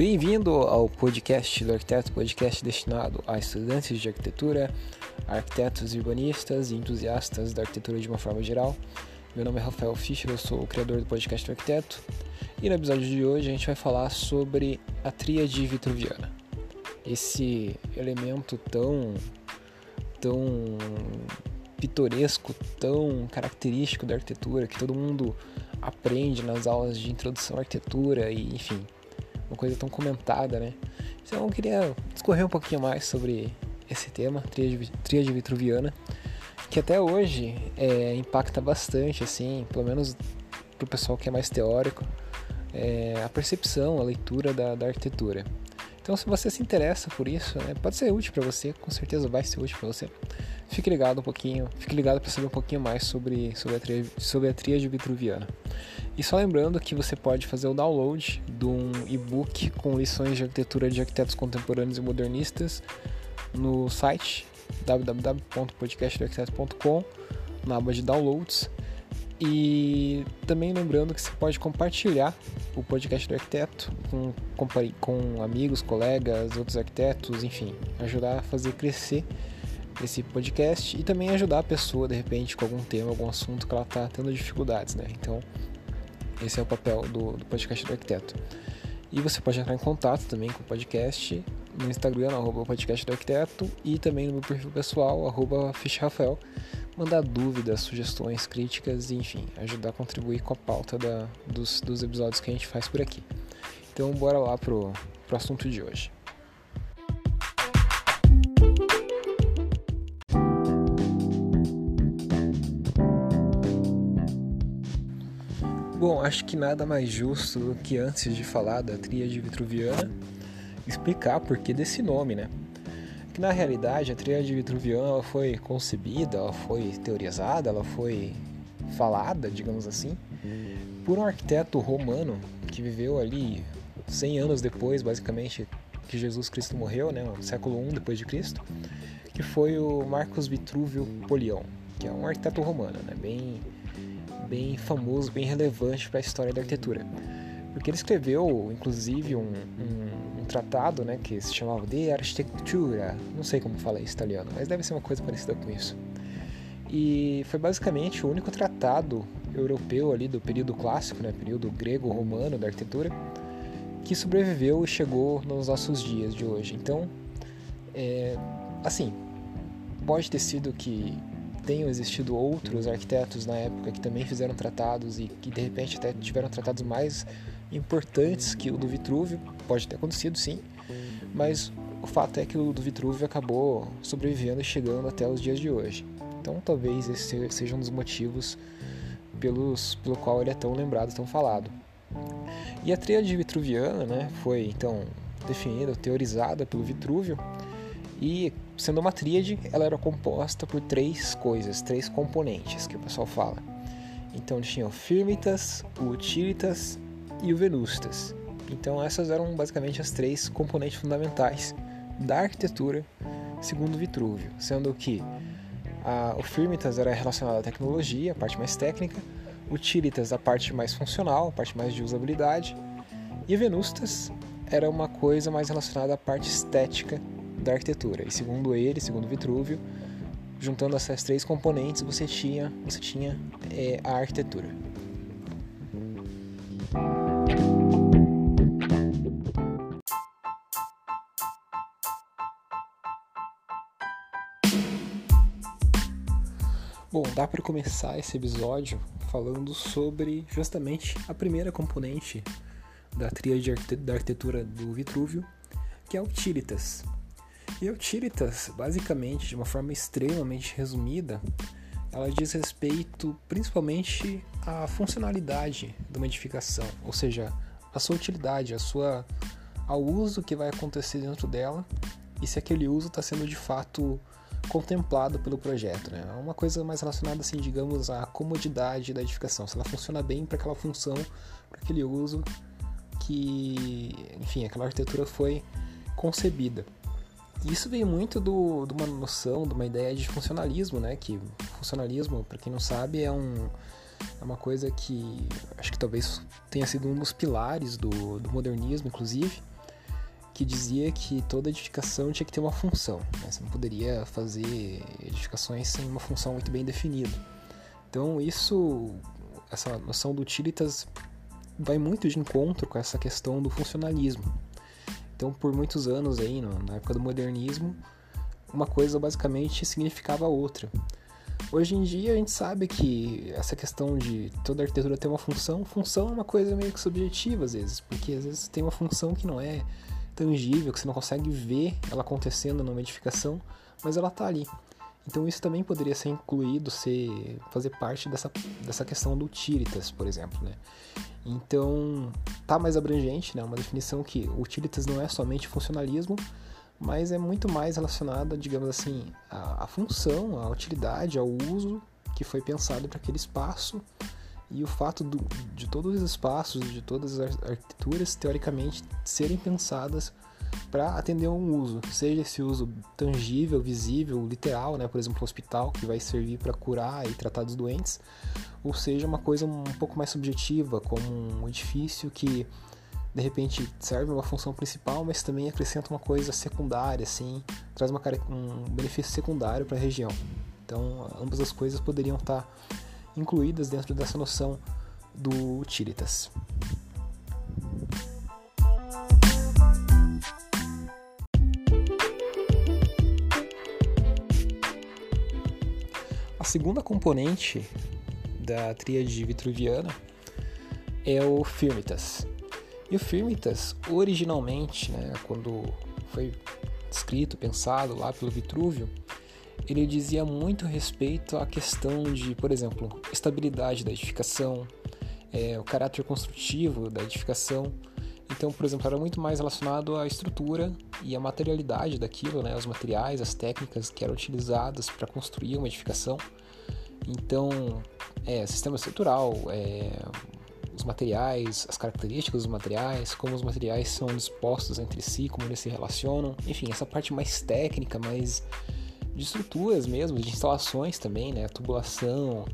Bem-vindo ao podcast do arquiteto, podcast destinado a estudantes de arquitetura, arquitetos urbanistas e entusiastas da arquitetura de uma forma geral. Meu nome é Rafael Fischer, eu sou o criador do podcast do arquiteto e no episódio de hoje a gente vai falar sobre a tríade vitruviana. Esse elemento tão tão pitoresco, tão característico da arquitetura que todo mundo aprende nas aulas de introdução à arquitetura e enfim, uma coisa tão comentada, né? Então eu queria discorrer um pouquinho mais sobre esse tema, tríade vitruviana, que até hoje é, impacta bastante, assim, pelo menos para o pessoal que é mais teórico, é, a percepção, a leitura da, da arquitetura. Então, se você se interessa por isso, né, pode ser útil para você, com certeza vai ser útil para você. Fique ligado um pouquinho, fique ligado para saber um pouquinho mais sobre, sobre, a, tríade, sobre tríade vitruviana. E só lembrando que você pode fazer o download de um e-book com lições de arquitetura de arquitetos contemporâneos e modernistas no site www.podcastdoarquiteto.com na aba de downloads e também lembrando que você pode compartilhar o podcast do arquiteto com, com amigos, colegas, outros arquitetos, enfim, ajudar a fazer crescer esse podcast e também ajudar a pessoa, de repente, com algum tema, algum assunto que ela está tendo dificuldades, né? Então, esse é o papel do, do, podcast do arquiteto. E você pode entrar em contato também com o podcast no Instagram, arroba podcast do arquiteto, e também no meu perfil pessoal, arroba Rafael mandar dúvidas, sugestões, críticas enfim, ajudar a contribuir com a pauta da, dos, dos episódios que a gente faz por aqui. Então, bora lá pro, pro assunto de hoje. Acho que nada mais justo do que antes de falar da tríade vitruviana, explicar por que desse nome, né? que na realidade a tríade vitruviana foi concebida, ela foi teorizada, ela foi falada, digamos assim, por um arquiteto romano que viveu ali 100 anos depois, basicamente, que Jesus Cristo morreu, né, no século I depois de Cristo, que foi o Marcos Vitruvio Polion, que é um arquiteto romano, né, bem bem famoso, bem relevante para a história da arquitetura. Porque ele escreveu, inclusive, um, um tratado, né, que se chamava De Architectura, não sei como fala isso italiano, mas deve ser uma coisa parecida com isso. E foi basicamente o único tratado europeu ali do período clássico, né, período grego-romano da arquitetura, que sobreviveu e chegou nos nossos dias de hoje. Então, é, assim, pode ter sido que tenham existido outros arquitetos na época que também fizeram tratados e que de repente até tiveram tratados mais importantes que o do Vitrúvio, pode ter acontecido sim, mas o fato é que o do Vitrúvio acabou sobrevivendo e chegando até os dias de hoje. Então talvez esse seja um dos motivos pelos, pelo qual ele é tão lembrado, tão falado. E a tríade vitruviana né, foi então definida, teorizada pelo Vitrúvio, e sendo uma tríade, ela era composta por três coisas, três componentes que o pessoal fala. Então tinha o firmitas, o utilitas e o Venustas. Então essas eram basicamente as três componentes fundamentais da arquitetura segundo Vitrúvio, sendo que a, o Firmitas era relacionado à tecnologia, a parte mais técnica, o Tiritas a parte mais funcional, a parte mais de usabilidade, e Venustas era uma coisa mais relacionada à parte estética da arquitetura. E segundo ele, segundo Vitrúvio, juntando essas três componentes, você tinha, você tinha é, a arquitetura. Bom, dá para começar esse episódio falando sobre justamente a primeira componente da tríade da arquitetura do Vitrúvio, que é o Tiritas. E o Tiritas, basicamente, de uma forma extremamente resumida, ela diz respeito principalmente à funcionalidade de uma edificação, ou seja, a sua utilidade, a sua, ao uso que vai acontecer dentro dela e se aquele uso está sendo de fato contemplado pelo projeto. Né? É uma coisa mais relacionada, assim, digamos, à comodidade da edificação. Se ela funciona bem para aquela função, para aquele uso que, enfim, aquela arquitetura foi concebida. Isso vem muito do, de uma noção, de uma ideia de funcionalismo, né? Que funcionalismo, para quem não sabe, é, um, é uma coisa que acho que talvez tenha sido um dos pilares do, do modernismo, inclusive, que dizia que toda edificação tinha que ter uma função. Né? Você não poderia fazer edificações sem uma função muito bem definida. Então isso, essa noção do utilitas vai muito de encontro com essa questão do funcionalismo. Então por muitos anos aí, na época do modernismo, uma coisa basicamente significava outra. Hoje em dia a gente sabe que essa questão de toda arquitetura ter uma função, função é uma coisa meio que subjetiva às vezes, porque às vezes tem uma função que não é tangível, que você não consegue ver ela acontecendo numa edificação, mas ela está ali. Então isso também poderia ser incluído, ser, fazer parte dessa, dessa questão do utilitas, por exemplo, né? Então, tá mais abrangente, né? Uma definição que utilitas não é somente funcionalismo, mas é muito mais relacionada, digamos assim, à, à função, à utilidade, ao uso que foi pensado para aquele espaço e o fato do, de todos os espaços, de todas as arquiteturas, teoricamente, serem pensadas para atender um uso, seja esse uso tangível, visível, literal, né? por exemplo, um hospital que vai servir para curar e tratar dos doentes, ou seja, uma coisa um pouco mais subjetiva, como um edifício que de repente serve uma função principal, mas também acrescenta uma coisa secundária, assim, traz uma, um benefício secundário para a região. Então, ambas as coisas poderiam estar incluídas dentro dessa noção do utilitas. Segunda componente da tríade vitruviana é o firmitas. E o firmitas, originalmente, né, quando foi escrito, pensado lá pelo Vitrúvio, ele dizia muito respeito à questão de, por exemplo, estabilidade da edificação, é, o caráter construtivo da edificação. Então, por exemplo, era muito mais relacionado à estrutura e à materialidade daquilo, né, os materiais, as técnicas que eram utilizadas para construir uma edificação. Então, é, sistema estrutural, é, os materiais, as características dos materiais, como os materiais são dispostos entre si, como eles se relacionam, enfim, essa parte mais técnica, mais de estruturas mesmo, de instalações também, né? Tubulação,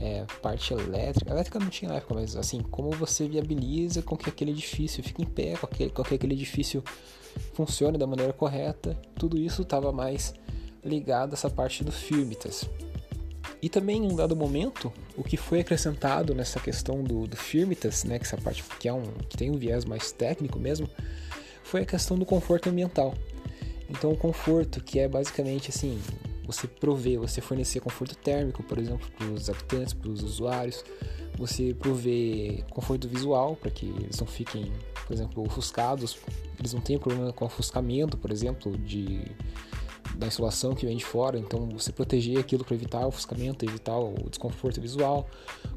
é, parte elétrica. Elétrica não tinha na época, mas assim, como você viabiliza com que aquele edifício fique em pé, com, aquele, com que aquele edifício funcione da maneira correta, tudo isso estava mais ligado a essa parte do firmitas. E também em um dado momento, o que foi acrescentado nessa questão do, do firmitas, né, que essa parte que, é um, que tem um viés mais técnico mesmo, foi a questão do conforto ambiental. Então, o conforto, que é basicamente assim, você prover, você fornecer conforto térmico, por exemplo, para os habitantes, para os usuários, você prover conforto visual para que eles não fiquem, por exemplo, ofuscados, eles não tenham problema com ofuscamento, por exemplo, de da insolação que vem de fora, então você proteger aquilo para evitar o ofuscamento, evitar o desconforto visual.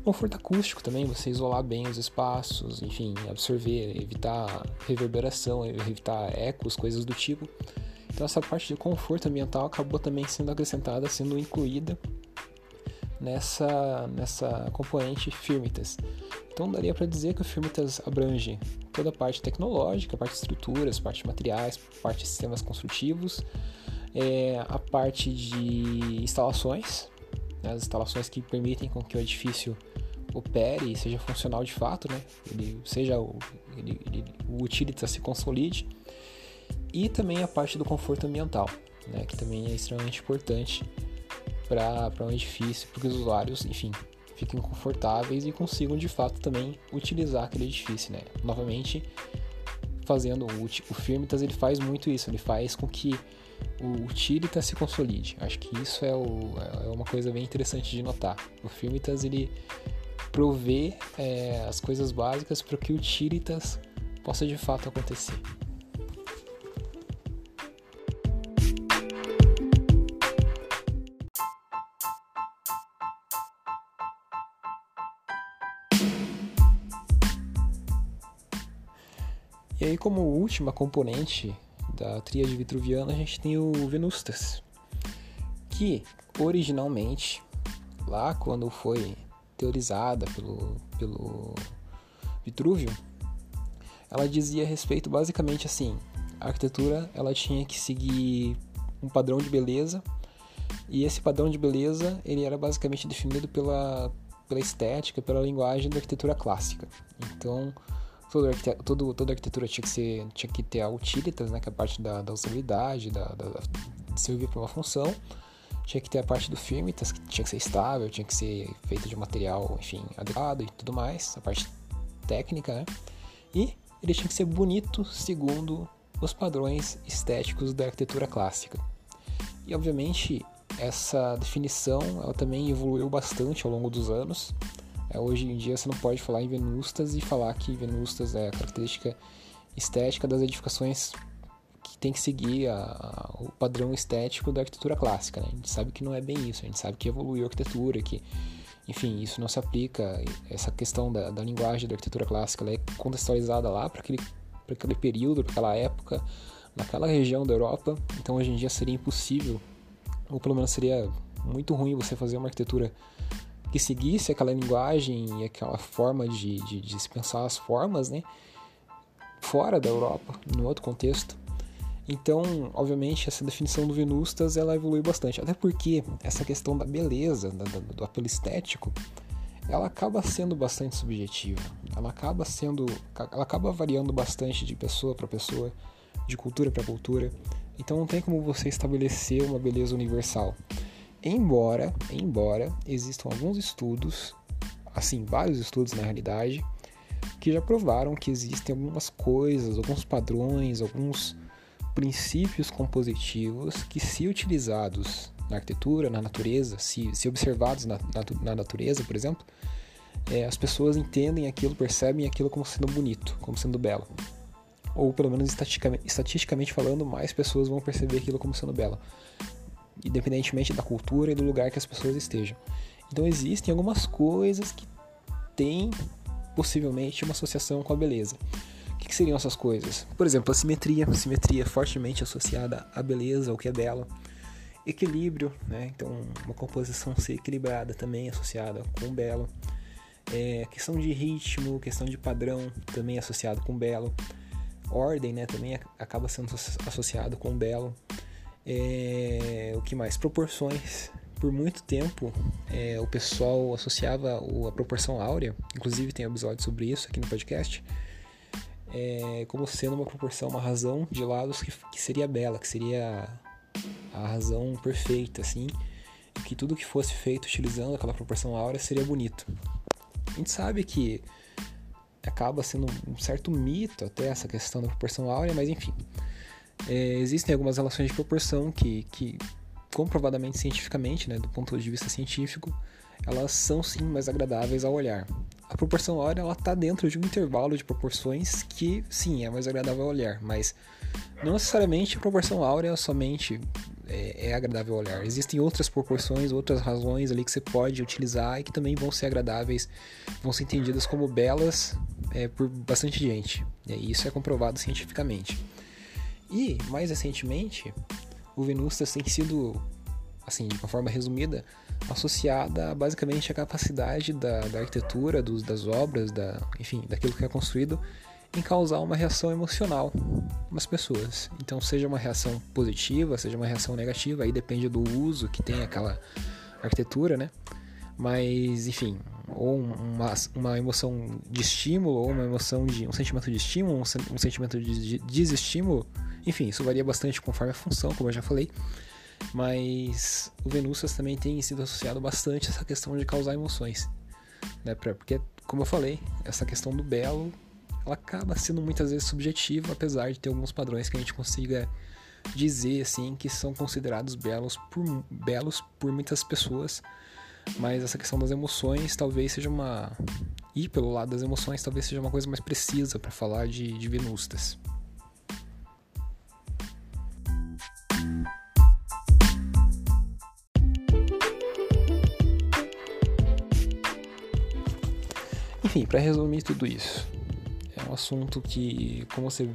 Conforto acústico também, você isolar bem os espaços, enfim, absorver, evitar reverberação, evitar ecos, coisas do tipo. Então essa parte de conforto ambiental acabou também sendo acrescentada, sendo incluída nessa, nessa componente firmitas. Então daria para dizer que o firmitas abrange toda a parte tecnológica, a parte de estruturas, parte de materiais, parte de sistemas construtivos, é, a parte de instalações, né, as instalações que permitem com que o edifício opere e seja funcional de fato, né, ele seja o, ele, ele, o utilitas se consolide e também a parte do conforto ambiental, né, que também é extremamente importante para um edifício, para que os usuários, enfim, fiquem confortáveis e consigam de fato também utilizar aquele edifício, né? Novamente, fazendo o, o Firmitas ele faz muito isso, ele faz com que o utilitas se consolide. Acho que isso é, o, é uma coisa bem interessante de notar. O Firmitas ele provê é, as coisas básicas para que o utilitas possa de fato acontecer. Como última componente da tríade vitruviana, a gente tem o Venustas, que originalmente, lá quando foi teorizada pelo, pelo Vitrúvio, ela dizia a respeito basicamente assim: a arquitetura ela tinha que seguir um padrão de beleza e esse padrão de beleza ele era basicamente definido pela, pela estética, pela linguagem da arquitetura clássica. Então, toda, toda, toda arquitetura tinha que, ser, tinha que ter a utilitas, né, que é a parte da, da usabilidade, da, da, de servir para uma função. Tinha que ter a parte do firmitas, que tinha que ser estável, tinha que ser feito de material, enfim, adequado e tudo mais, a parte técnica, né? E ele tinha que ser bonito segundo os padrões estéticos da arquitetura clássica. E obviamente essa definição ela também evoluiu bastante ao longo dos anos. É, hoje em dia você não pode falar em venustas e falar que venustas é a característica estética das edificações que tem que seguir a, a, o padrão estético da arquitetura clássica. Né? A gente sabe que não é bem isso, a gente sabe que evoluiu a arquitetura, que enfim, isso não se aplica, essa questão da, da linguagem da arquitetura clássica é contextualizada lá para aquele, aquele período, para aquela época, naquela região da Europa, então hoje em dia seria impossível, ou pelo menos seria muito ruim você fazer uma arquitetura que seguisse aquela linguagem e aquela forma de, de, de se pensar as formas, né? Fora da Europa, no outro contexto. Então, obviamente, essa definição do Venustas ela evolui bastante, até porque essa questão da beleza, da, do, do apelo estético, ela acaba sendo bastante subjetiva. Ela acaba sendo, ela acaba variando bastante de pessoa para pessoa, de cultura para cultura. Então, não tem como você estabelecer uma beleza universal. Embora, embora existam alguns estudos, assim, vários estudos na realidade, que já provaram que existem algumas coisas, alguns padrões, alguns princípios compositivos que, se utilizados na arquitetura, na natureza, se, se observados na, na, na natureza, por exemplo, é, as pessoas entendem aquilo, percebem aquilo como sendo bonito, como sendo belo. Ou pelo menos estatisticamente, estatisticamente falando, mais pessoas vão perceber aquilo como sendo belo, independentemente da cultura e do lugar que as pessoas estejam. Então existem algumas coisas que têm possivelmente uma associação com a beleza. O que, seriam essas coisas? Por exemplo, a simetria. A simetria é fortemente associada à beleza, ao que é belo. Equilíbrio, né? Então, uma composição ser equilibrada também é associada com o belo. É, questão de ritmo, questão de padrão também é associado com o belo. Ordem, né? Também acaba sendo associado com o belo. É, o que mais? Proporções. Por muito tempo, é, o pessoal associava a proporção áurea, inclusive tem episódio sobre isso aqui no podcast, é, como sendo uma proporção, uma razão de lados que, que seria bela, que seria a razão perfeita, assim, que tudo que fosse feito utilizando aquela proporção áurea seria bonito. A gente sabe que acaba sendo um certo mito até essa questão da proporção áurea, mas enfim. É, existem algumas relações de proporção que, que comprovadamente cientificamente, né, do ponto de vista científico, elas são sim mais agradáveis ao olhar a proporção áurea ela está dentro de um intervalo de proporções que sim é mais agradável ao olhar, mas não necessariamente a proporção áurea somente é, é, agradável ao olhar. Existem outras proporções, outras razões ali que você pode utilizar e que também vão ser agradáveis, vão ser entendidas como belas é, por bastante gente. E isso é comprovado cientificamente. E mais recentemente, o Venustas tem sido, assim, de uma forma resumida, associada basicamente à capacidade da, da arquitetura, dos, das obras, da, enfim, daquilo que é construído, em causar uma reação emocional nas pessoas. Então, seja uma reação positiva, seja uma reação negativa, aí depende do uso que tem aquela arquitetura, né? Mas, enfim, ou uma, uma emoção de estímulo, ou uma emoção de um sentimento de estímulo, um, um sentimento de, de desestímulo, enfim, isso varia bastante conforme a função, como eu já falei. Mas o Venúcias também tem sido associado bastante a essa questão de causar emoções. Né? Porque, como eu falei, essa questão do belo ela acaba sendo muitas vezes subjetiva, apesar de ter alguns padrões que a gente consiga dizer assim que são considerados belos por, belos por muitas pessoas. Mas essa questão das emoções talvez seja uma. Ir pelo lado das emoções talvez seja uma coisa mais precisa para falar de, de Venustas. Enfim, para resumir tudo isso, é um assunto que, como você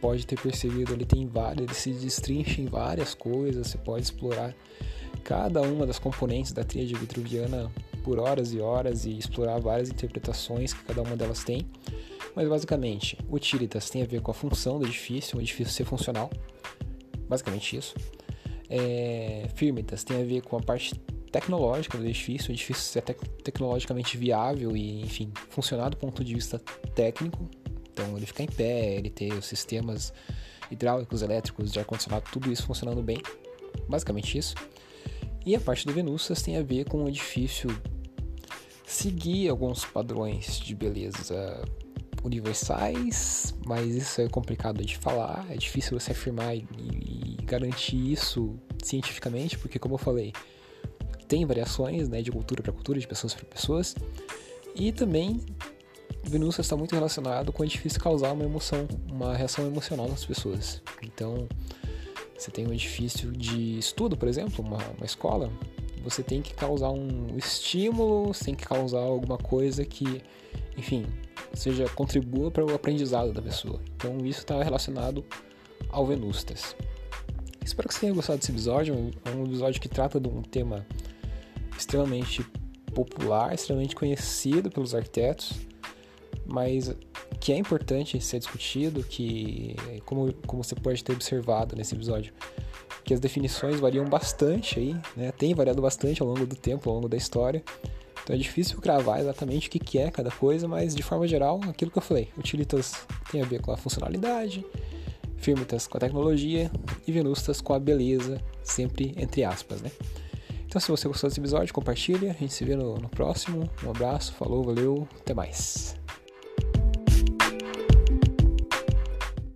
pode ter percebido, ele tem várias, ele se destrincha em várias coisas, você pode explorar cada uma das componentes da tríade vitruviana por horas e horas e explorar várias interpretações que cada uma delas tem. Mas basicamente, utilitas tem a ver com a função do edifício, o edifício ser funcional, basicamente isso. É, firmitas tem a ver com a parte tecnológica do edifício, o edifício ser tec tecnologicamente viável e, enfim, funcionar do ponto de vista técnico, Então ele ficar em pé, ele ter os sistemas hidráulicos, elétricos, de ar-condicionado, tudo isso funcionando bem. Basicamente isso. E a parte do Venustas tem a ver com o edifício seguir alguns padrões de beleza universais, mas isso é complicado de falar, é difícil você afirmar e, e garantir isso cientificamente, porque como eu falei, tem variações né, de cultura para cultura, de pessoas para pessoas, e também Venus está muito relacionado com o edifício causar uma emoção, uma reação emocional nas pessoas. Então, você tem um edifício de estudo, por exemplo, uma, uma escola, você tem que causar um estímulo, você tem que causar alguma coisa que, enfim, seja contribua para o aprendizado da pessoa. Então, isso está relacionado ao Venustas. Espero que você tenha gostado desse episódio. É um episódio que trata de um tema extremamente popular, extremamente conhecido pelos arquitetos, mas que é importante ser discutido, que como, como você pode ter observado nesse episódio, que as definições variam bastante aí, né? Tem variado bastante ao longo do tempo, ao longo da história. Então é difícil cravar exatamente o que é cada coisa, mas de forma geral, aquilo que eu falei, utilitas tem a ver com a funcionalidade, firmitas com a tecnologia e venustas com a beleza, sempre entre aspas, né? Então se você gostou desse episódio, compartilha, a gente se vê no, no próximo. Um abraço, falou, valeu, até mais.